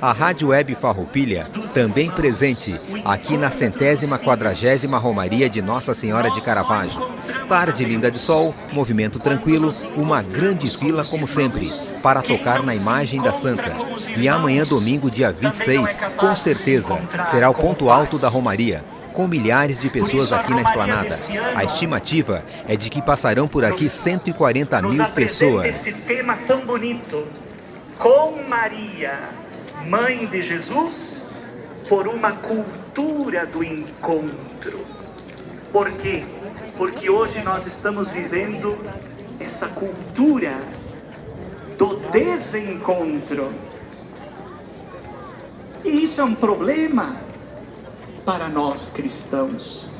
A Rádio Web Farroupilha, também presente aqui na centésima quadragésima Romaria de Nossa Senhora de Caravaggio. Tarde linda de sol, movimento tranquilo, uma grande fila como sempre, para tocar na imagem da Santa. E amanhã, domingo, dia 26, com certeza, será o ponto alto da Romaria com milhares de pessoas aqui na esplanada. A estimativa é de que passarão por aqui 140 mil pessoas. Esse tema tão bonito, com Maria, mãe de Jesus, por uma cultura do encontro. Por quê? Porque hoje nós estamos vivendo essa cultura do desencontro. E isso é um problema para nós cristãos.